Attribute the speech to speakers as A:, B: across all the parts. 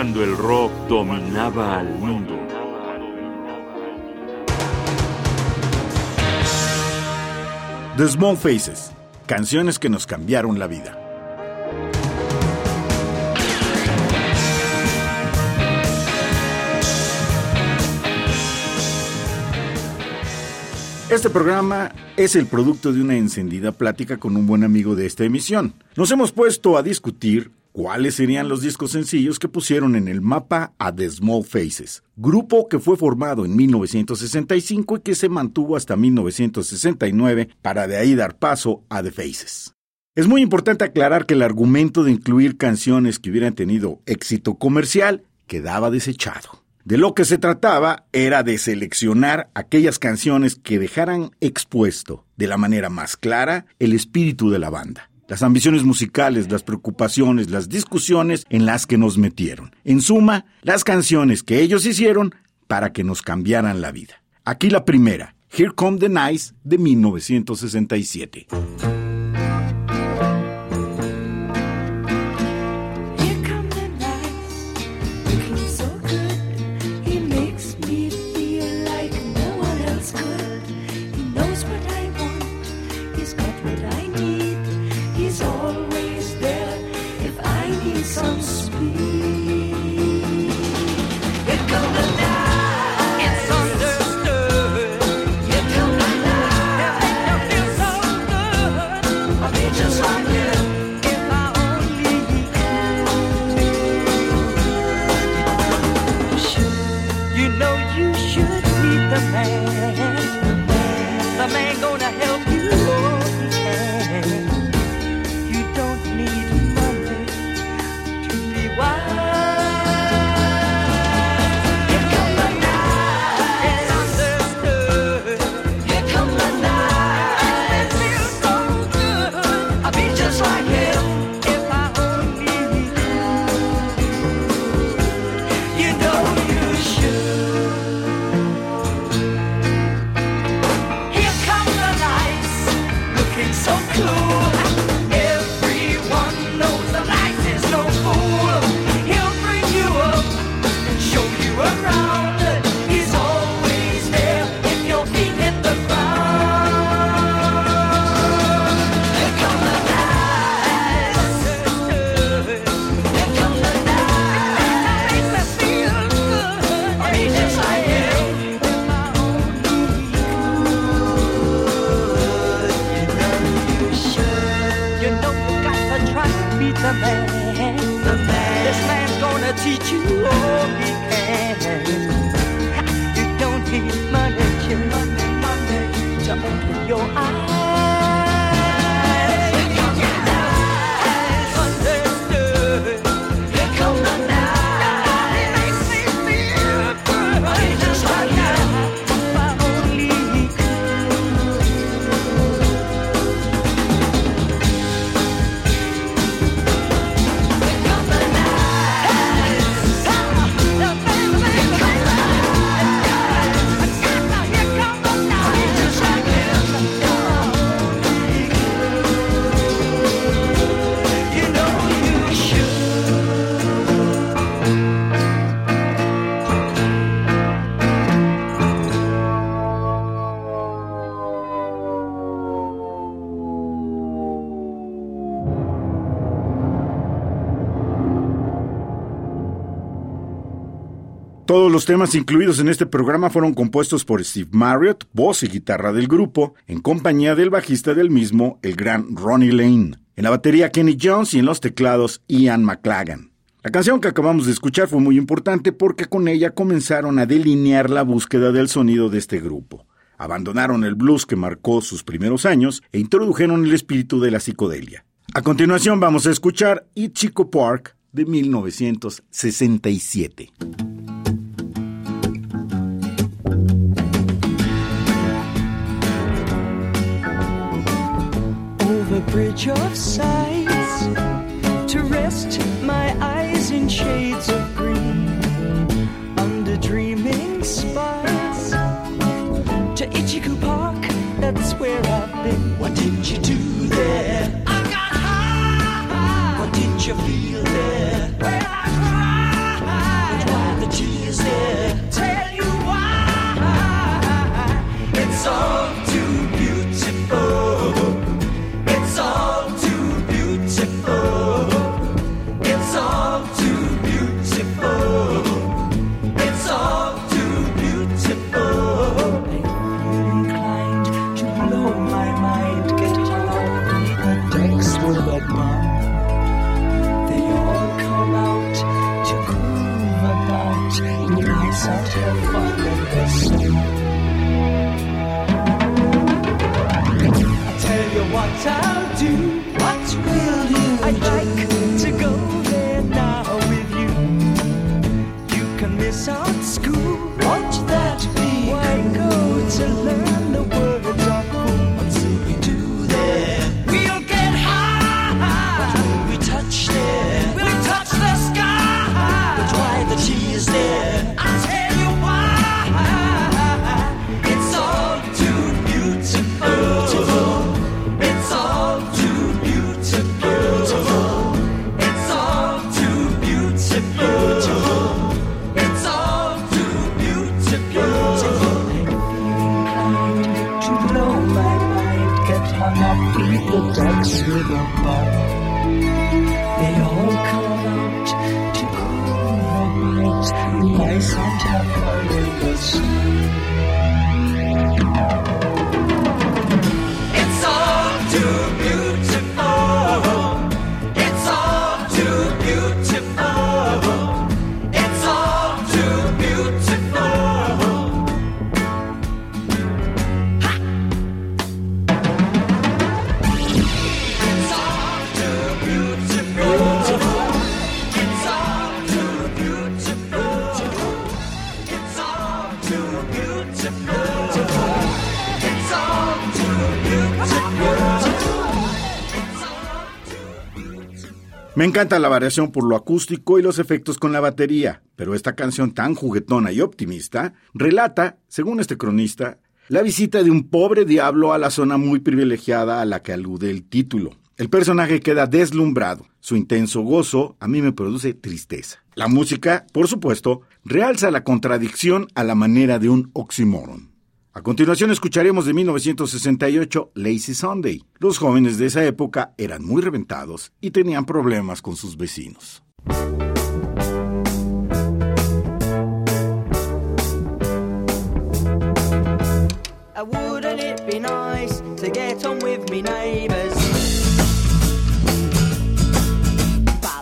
A: cuando el rock dominaba al mundo.
B: The Small Faces, canciones que nos cambiaron la vida. Este programa es el producto de una encendida plática con un buen amigo de esta emisión. Nos hemos puesto a discutir cuáles serían los discos sencillos que pusieron en el mapa a The Small Faces, grupo que fue formado en 1965 y que se mantuvo hasta 1969 para de ahí dar paso a The Faces. Es muy importante aclarar que el argumento de incluir canciones que hubieran tenido éxito comercial quedaba desechado. De lo que se trataba era de seleccionar aquellas canciones que dejaran expuesto de la manera más clara el espíritu de la banda, las ambiciones musicales, las preocupaciones, las discusiones en las que nos metieron. En suma, las canciones que ellos hicieron para que nos cambiaran la vida. Aquí la primera, Here Come the Nice de 1967. Todos los temas incluidos en este programa fueron compuestos por Steve Marriott, voz y guitarra del grupo, en compañía del bajista del mismo, el gran Ronnie Lane. En la batería Kenny Jones y en los teclados Ian McLagan. La canción que acabamos de escuchar fue muy importante porque con ella comenzaron a delinear la búsqueda del sonido de este grupo. Abandonaron el blues que marcó sus primeros años e introdujeron el espíritu de la psicodelia. A continuación vamos a escuchar Chico Park de 1967. Bridge of sights to rest my eyes in shades of green under dreaming spires to Ichiku Park. That's where I've I'll tell you what I'll do. They all come out to cool their nights. The ice on top of the sea.
C: Me encanta la variación por lo acústico y los efectos con la batería, pero esta canción tan juguetona y optimista relata, según este cronista, la visita de un pobre diablo a la zona muy privilegiada a la que alude el título. El personaje queda deslumbrado. Su intenso gozo a mí me produce tristeza. La música, por supuesto, realza la contradicción a la manera de un oxímoron. A continuación escucharemos de 1968 Lazy Sunday. Los jóvenes de esa época eran muy reventados y tenían problemas con sus vecinos.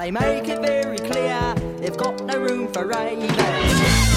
B: They make it very clear they've got no room for ravers.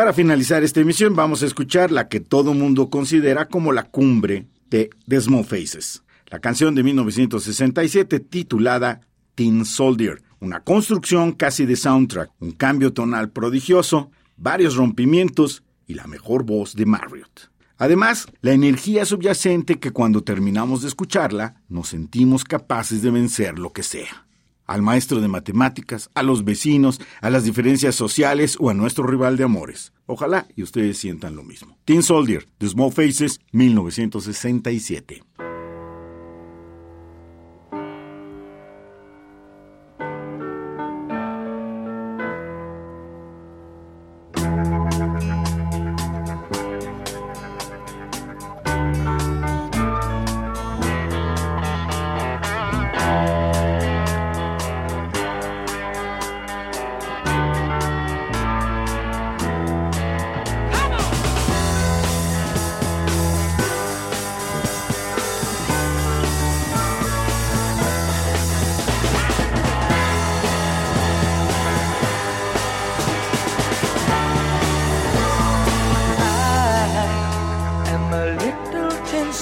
C: Para finalizar esta emisión vamos a escuchar la que todo mundo considera como la cumbre de The Small Faces, la canción de 1967 titulada Teen Soldier, una construcción casi de soundtrack, un cambio tonal prodigioso, varios rompimientos y la mejor voz de Marriott. Además, la energía subyacente que cuando terminamos de escucharla nos sentimos capaces de vencer lo que sea al maestro de matemáticas, a los vecinos, a las diferencias sociales o a nuestro rival de amores. Ojalá y ustedes sientan lo mismo. Teen Soldier, The Small Faces, 1967.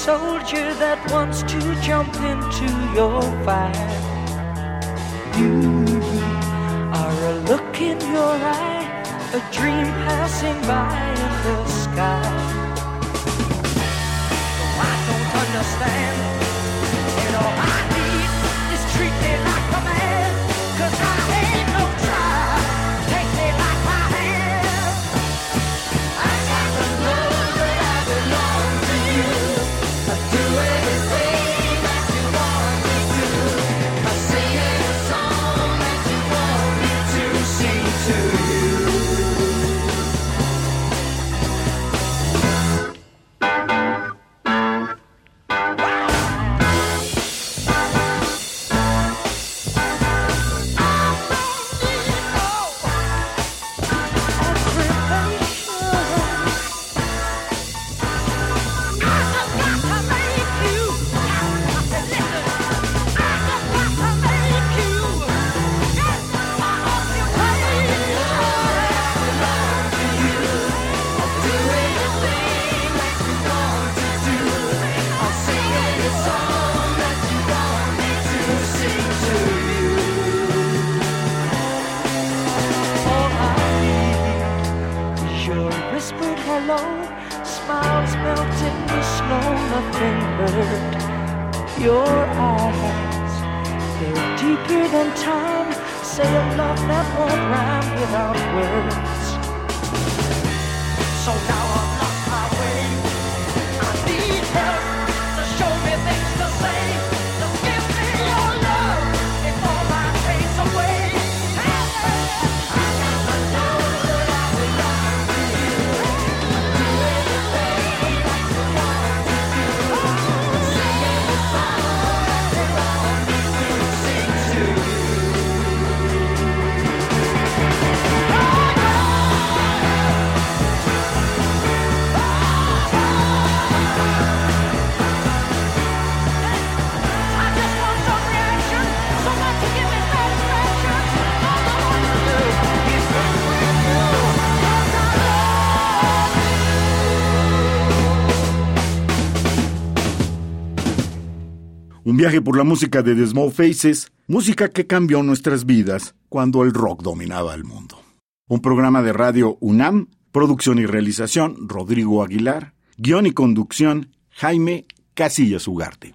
B: Soldier that wants to jump into your fire. You are a look in your eye, a dream passing by in the sky. Oh, I don't understand. And all I need is treat me like a man. Cause I hello, smiles melt in the snow, nothing hurt. Your eyes, they're deeper than time. Say a love that won't rhyme without words. So now I've
C: Un viaje por la música de The Small Faces, música que cambió nuestras vidas cuando el rock dominaba el mundo. Un programa de radio UNAM, producción y realización Rodrigo Aguilar, guion y conducción Jaime Casillas Ugarte.